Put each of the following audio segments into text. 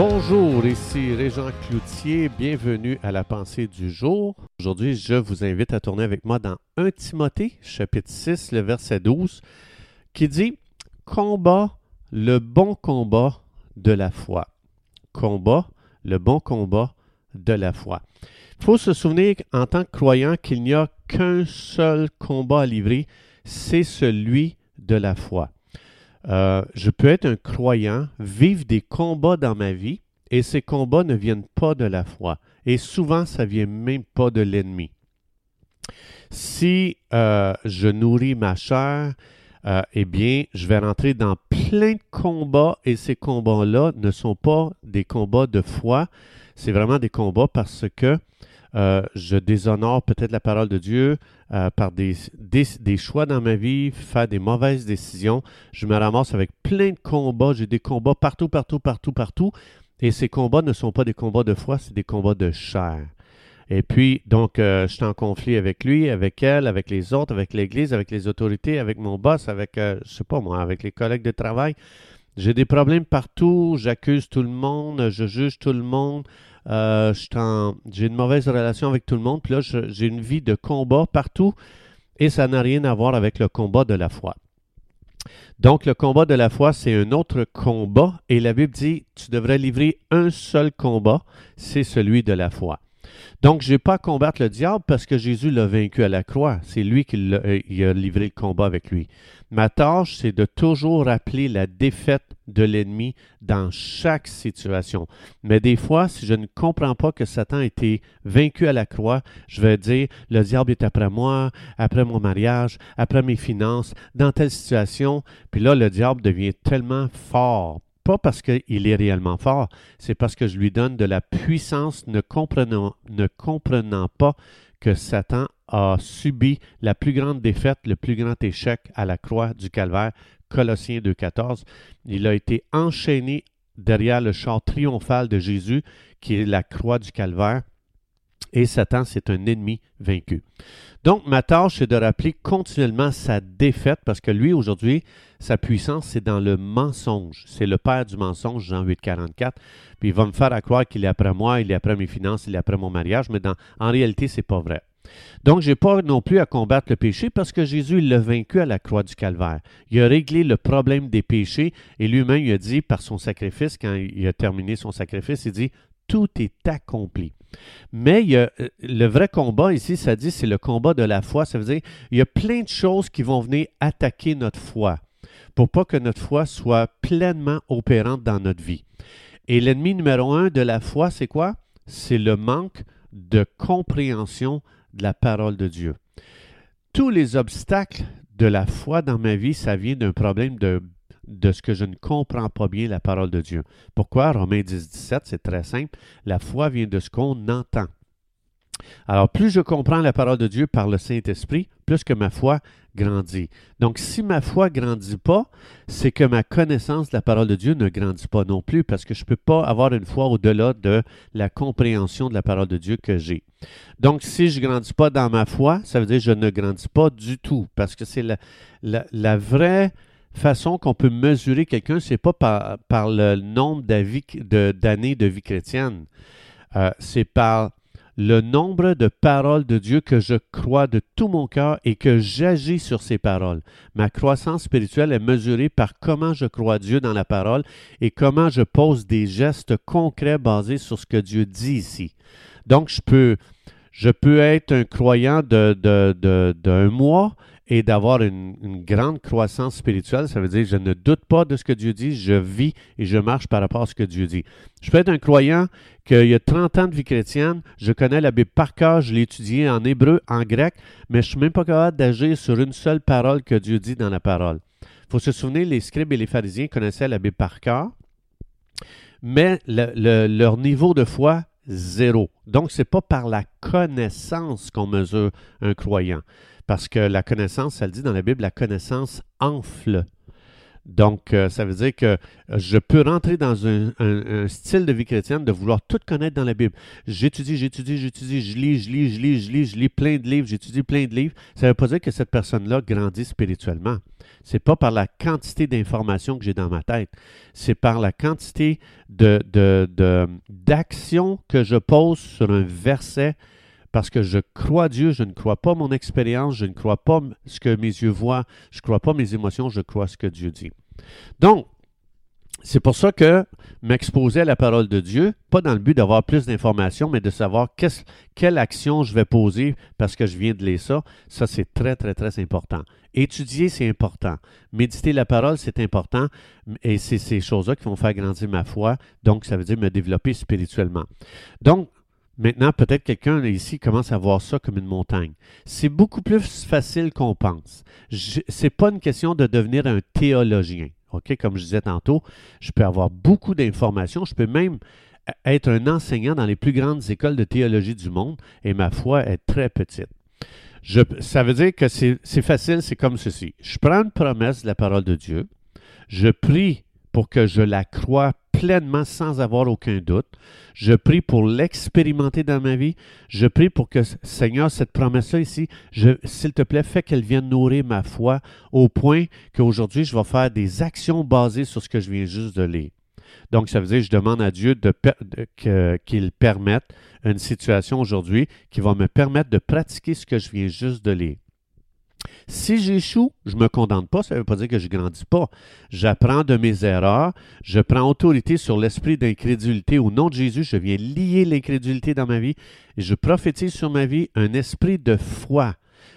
Bonjour, ici Régent Cloutier, bienvenue à la pensée du jour. Aujourd'hui, je vous invite à tourner avec moi dans 1 Timothée, chapitre 6, le verset 12, qui dit Combat le bon combat de la foi. Combat le bon combat de la foi. Il faut se souvenir en tant que croyant qu'il n'y a qu'un seul combat à livrer, c'est celui de la foi. Euh, je peux être un croyant, vivre des combats dans ma vie, et ces combats ne viennent pas de la foi. Et souvent, ça ne vient même pas de l'ennemi. Si euh, je nourris ma chair, euh, eh bien, je vais rentrer dans plein de combats, et ces combats-là ne sont pas des combats de foi, c'est vraiment des combats parce que euh, je déshonore peut-être la parole de Dieu euh, par des, choix dans ma vie, faire des mauvaises décisions. Je me ramasse avec plein de combats. J'ai des combats partout, partout, partout, partout. Et ces combats ne sont pas des combats de foi, c'est des combats de chair. Et puis, donc, euh, je suis en conflit avec lui, avec elle, avec les autres, avec l'Église, avec les autorités, avec mon boss, avec, je sais pas moi, avec les collègues de travail. J'ai des problèmes partout, j'accuse tout le monde, je juge tout le monde. Euh, j'ai une mauvaise relation avec tout le monde, puis là, j'ai une vie de combat partout, et ça n'a rien à voir avec le combat de la foi. Donc, le combat de la foi, c'est un autre combat, et la Bible dit, tu devrais livrer un seul combat, c'est celui de la foi. Donc, je n'ai pas à combattre le diable parce que Jésus l'a vaincu à la croix. C'est lui qui a, livré le combat avec lui. Ma tâche, c'est de toujours rappeler la défaite de l'ennemi dans chaque situation. Mais des fois, si je ne comprends pas que Satan a été vaincu à la croix, je vais dire, le diable est après moi, après mon mariage, après mes finances, dans telle situation. Puis là, le diable devient tellement fort pas parce qu'il est réellement fort, c'est parce que je lui donne de la puissance ne comprenant, ne comprenant pas que Satan a subi la plus grande défaite, le plus grand échec à la croix du calvaire, Colossiens 2.14. Il a été enchaîné derrière le char triomphal de Jésus, qui est la croix du calvaire, et Satan, c'est un ennemi vaincu. Donc, ma tâche, c'est de rappeler continuellement sa défaite, parce que lui, aujourd'hui, sa puissance, c'est dans le mensonge. C'est le père du mensonge, Jean 8, 44. Puis il va me faire croire qu'il est après moi, il est après mes finances, il est après mon mariage, mais en réalité, c'est pas vrai. Donc, je n'ai pas non plus à combattre le péché parce que Jésus l'a vaincu à la croix du calvaire. Il a réglé le problème des péchés et lui-même il a dit par son sacrifice, quand il a terminé son sacrifice, il dit Tout est accompli. Mais euh, le vrai combat ici, ça dit, c'est le combat de la foi. Ça veut dire, il y a plein de choses qui vont venir attaquer notre foi pour pas que notre foi soit pleinement opérante dans notre vie. Et l'ennemi numéro un de la foi, c'est quoi? C'est le manque de compréhension de la parole de Dieu. Tous les obstacles de la foi dans ma vie, ça vient d'un problème de de ce que je ne comprends pas bien la parole de Dieu. Pourquoi? Romains 10, 17, c'est très simple. La foi vient de ce qu'on entend. Alors, plus je comprends la parole de Dieu par le Saint-Esprit, plus que ma foi grandit. Donc, si ma foi grandit pas, c'est que ma connaissance de la parole de Dieu ne grandit pas non plus, parce que je ne peux pas avoir une foi au-delà de la compréhension de la parole de Dieu que j'ai. Donc, si je ne grandis pas dans ma foi, ça veut dire que je ne grandis pas du tout, parce que c'est la, la vraie façon qu'on peut mesurer quelqu'un, c'est pas par, le nombre d'années de, vie chrétienne. Euh, c'est par le nombre de paroles de Dieu que je crois de tout mon cœur et que j'agis sur ces paroles. Ma croissance spirituelle est mesurée par comment je crois Dieu dans la parole et comment je pose des gestes concrets basés sur ce que Dieu dit ici. Donc, je peux, être un croyant d'un de, de, mois et d'avoir une, grande croissance spirituelle. Ça veut dire je ne doute pas de ce que Dieu dit, je vis et je marche par rapport à ce que Dieu dit. Je peux être un croyant qu'il y a 30 ans de vie chrétienne, je connais la Bible par cœur, je l'ai étudiée en hébreu, en grec, mais je ne suis même pas capable d'agir sur une seule parole que Dieu dit dans la parole. Il faut se souvenir, les scribes et les pharisiens connaissaient la Bible par cœur, mais leur niveau de foi zéro. Donc, ce n'est pas par la connaissance qu'on mesure un croyant. Parce que la connaissance, ça le dit dans la Bible, la connaissance enfle. Donc, euh, ça veut dire que je peux rentrer dans un, style de vie chrétienne de vouloir tout connaître dans la Bible. J'étudie, j'étudie, j'étudie, je lis, je lis, je lis, je lis, je lis plein de livres, j'étudie plein de livres. Ça ne veut pas dire que cette personne-là grandit spirituellement. C'est pas par la quantité d'informations que j'ai dans ma tête. C'est par la quantité d'actions que je pose sur un verset parce que je crois Dieu, je ne crois pas mon expérience, je ne crois pas ce que mes yeux voient, je ne crois pas mes émotions, je crois ce que Dieu dit. Donc, c'est pour ça que m'exposer à la parole de Dieu, pas dans le but d'avoir plus d'informations, mais de savoir quelle action je vais poser parce que je viens de lire ça, ça c'est très, très, très important. Étudier, c'est important. Méditer la parole, c'est important. Et c'est ces choses-là qui vont faire grandir ma foi. Donc, ça veut dire me développer spirituellement. Donc, Maintenant, peut-être quelqu'un ici commence à voir ça comme une montagne. C'est beaucoup plus facile qu'on pense. Ce n'est pas une question de devenir un théologien. Comme je disais tantôt, je peux avoir beaucoup d'informations. Je peux même être un enseignant dans les plus grandes écoles de théologie du monde et ma foi est très petite. Ça veut dire que c'est facile, c'est comme ceci. Je prends une promesse de la parole de Dieu, je prie pour que je la croie pleinement sans avoir aucun doute. Je prie pour l'expérimenter dans ma vie. Je prie pour que, Seigneur, cette promesse-là ici, s'il te plaît, fais qu'elle vienne nourrir ma foi au point qu'aujourd'hui, je vais faire des actions basées sur ce que je viens juste de lire. Donc, ça veut dire que je demande à Dieu qu'il permette une situation aujourd'hui qui va me permettre de pratiquer ce que je viens juste de lire. Si j'échoue, je ne me condamne pas, ça ne veut pas dire que je ne grandis pas. J'apprends de mes erreurs, je prends autorité sur l'esprit d'incrédulité. Au nom de Jésus, je viens lier l'incrédulité dans ma vie et je prophétise sur ma vie un esprit de foi.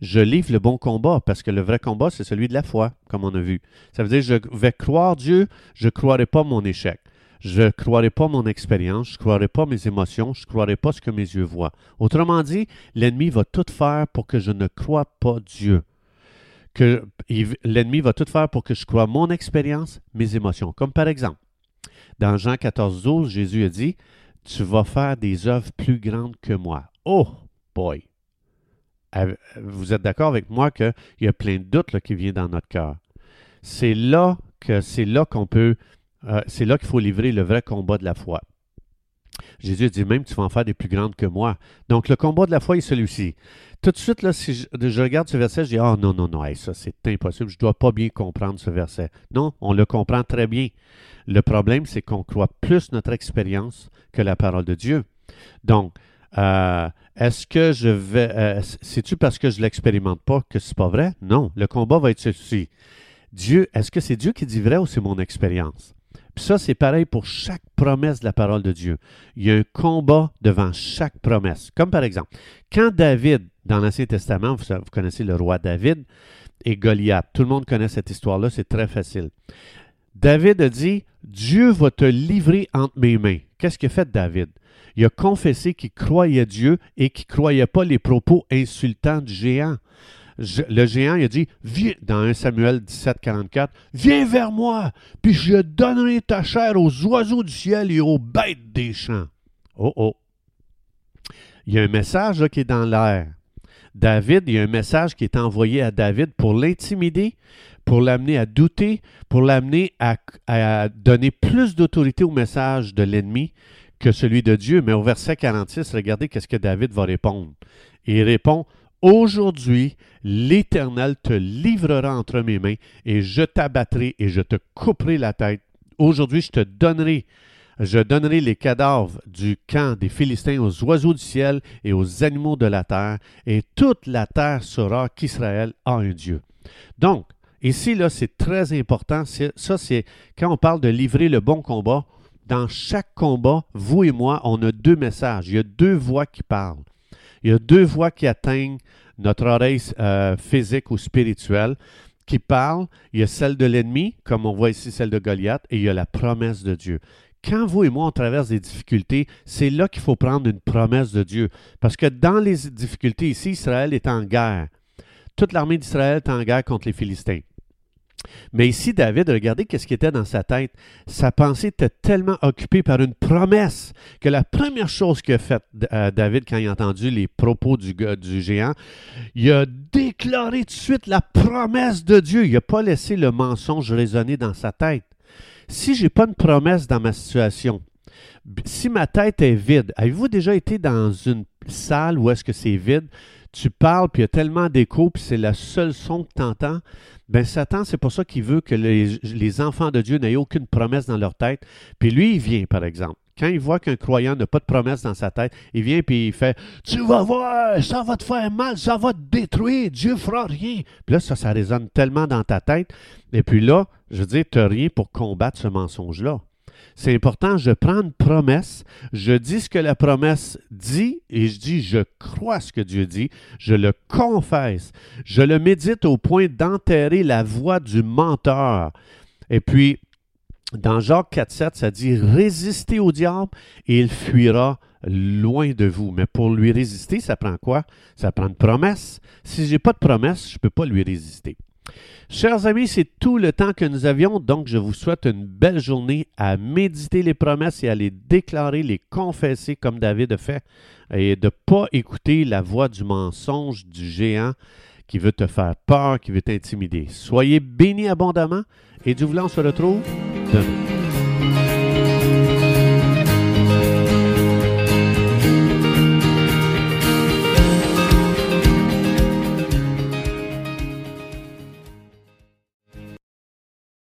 Je livre le bon combat parce que le vrai combat, c'est celui de la foi, comme on a vu. Ça veut dire que je vais croire Dieu, je ne croirai pas mon échec. Je ne croirai pas mon expérience, je ne croirai pas mes émotions, je ne croirai pas ce que mes yeux voient. Autrement dit, l'ennemi va tout faire pour que je ne croie pas Dieu que l'ennemi va tout faire pour que je croie mon expérience, mes émotions. Comme par exemple, dans Jean 14, 12, Jésus a dit Tu vas faire des œuvres plus grandes que moi. Oh boy! Vous êtes d'accord avec moi qu'il y a plein de doutes qui viennent dans notre cœur. C'est là que c'est qu'on peut, euh, c'est là qu'il faut livrer le vrai combat de la foi. Jésus dit même, tu vas en faire des plus grandes que moi. Donc, le combat de la foi est celui-ci. Tout de suite, là, si je, regarde ce verset, je dis, ah non, non, non, ça c'est impossible, je ne dois pas bien comprendre ce verset. Non, on le comprend très bien. Le problème, c'est qu'on croit plus notre expérience que la parole de Dieu. Donc, euh, est-ce que je vais. Euh, c'est-tu parce que je ne l'expérimente pas que c'est pas vrai? Non. Le combat va être ceci. Dieu, est-ce que c'est Dieu qui dit vrai ou c'est mon expérience? Puis ça, c'est pareil pour chaque promesse de la parole de Dieu. Il y a un combat devant chaque promesse. Comme par exemple, quand David, dans l'Ancien Testament, vous, connaissez le roi David et Goliath. Tout le monde connaît cette histoire-là, c'est très facile. David a dit, Dieu va te livrer entre mes mains. Qu'est-ce que fait David? Il a confessé qu'il croyait Dieu et qu'il ne croyait pas les propos insultants du géant le géant, il a dit, viens, dans 1 Samuel 17, 44, viens vers moi, puis je donnerai ta chair aux oiseaux du ciel et aux bêtes des champs. Oh oh. Il y a un message qui est dans l'air. David, il y a un message qui est envoyé à David pour l'intimider, pour l'amener à douter, pour l'amener à, à, donner plus d'autorité au message de l'ennemi que celui de Dieu. Mais au verset 46, regardez qu'est-ce que David va répondre. Il répond Aujourd'hui, l'Éternel te livrera entre mes mains, et je t'abattrai et je te couperai la tête. Aujourd'hui, je te donnerai, je donnerai les cadavres du camp des Philistins aux oiseaux du ciel et aux animaux de la terre, et toute la terre saura qu'Israël a un Dieu. Donc, ici, là, c'est très important. Ça, c'est quand on parle de livrer le bon combat. Dans chaque combat, vous et moi, on a deux messages. Il y a deux voix qui parlent. Il y a deux voix qui atteignent notre oreille euh, physique ou spirituelle qui parlent. Il y a celle de l'ennemi, comme on voit ici celle de Goliath, et il y a la promesse de Dieu. Quand vous et moi on traverse des difficultés, c'est là qu'il faut prendre une promesse de Dieu. Parce que dans les difficultés ici, Israël est en guerre. Toute l'armée d'Israël est en guerre contre les Philistins. Mais ici, David, regardez qu'est-ce qui était dans sa tête. Sa pensée était tellement occupée par une promesse que la première chose qu'a faite euh, David quand il a entendu les propos du, du géant, il a déclaré tout de suite la promesse de Dieu. Il n'a pas laissé le mensonge résonner dans sa tête. Si je n'ai pas une promesse dans ma situation, si ma tête est vide, avez-vous déjà été dans une salle où est-ce que c'est vide? Tu parles, puis il y a tellement d'écho, puis c'est le seul son que tu entends. Ben Satan, c'est pour ça qu'il veut que les, enfants de Dieu n'aient aucune promesse dans leur tête. Puis lui, il vient, par exemple. Quand il voit qu'un croyant n'a pas de promesse dans sa tête, il vient puis il fait Tu vas voir, ça va te faire mal, ça va te détruire, Dieu fera rien. Puis là, ça, ça résonne tellement dans ta tête. Et puis là, je veux dire, tu n'as rien pour combattre ce mensonge-là. C'est important, je prends une promesse, je dis ce que la promesse dit et je dis je crois ce que Dieu dit, je le confesse, je le médite au point d'enterrer la voix du menteur. Et puis, dans Jacques 4.7, ça dit résistez au diable et il fuira loin de vous. Mais pour lui résister, ça prend quoi? Ça prend une promesse. Si je n'ai pas de promesse, je ne peux pas lui résister. Chers amis, c'est tout le temps que nous avions, donc je vous souhaite une belle journée à méditer les promesses et à les déclarer, les confesser comme David a fait, et de ne pas écouter la voix du mensonge du géant qui veut te faire peur, qui veut t'intimider. Soyez bénis abondamment et du voulant, on se retrouve demain.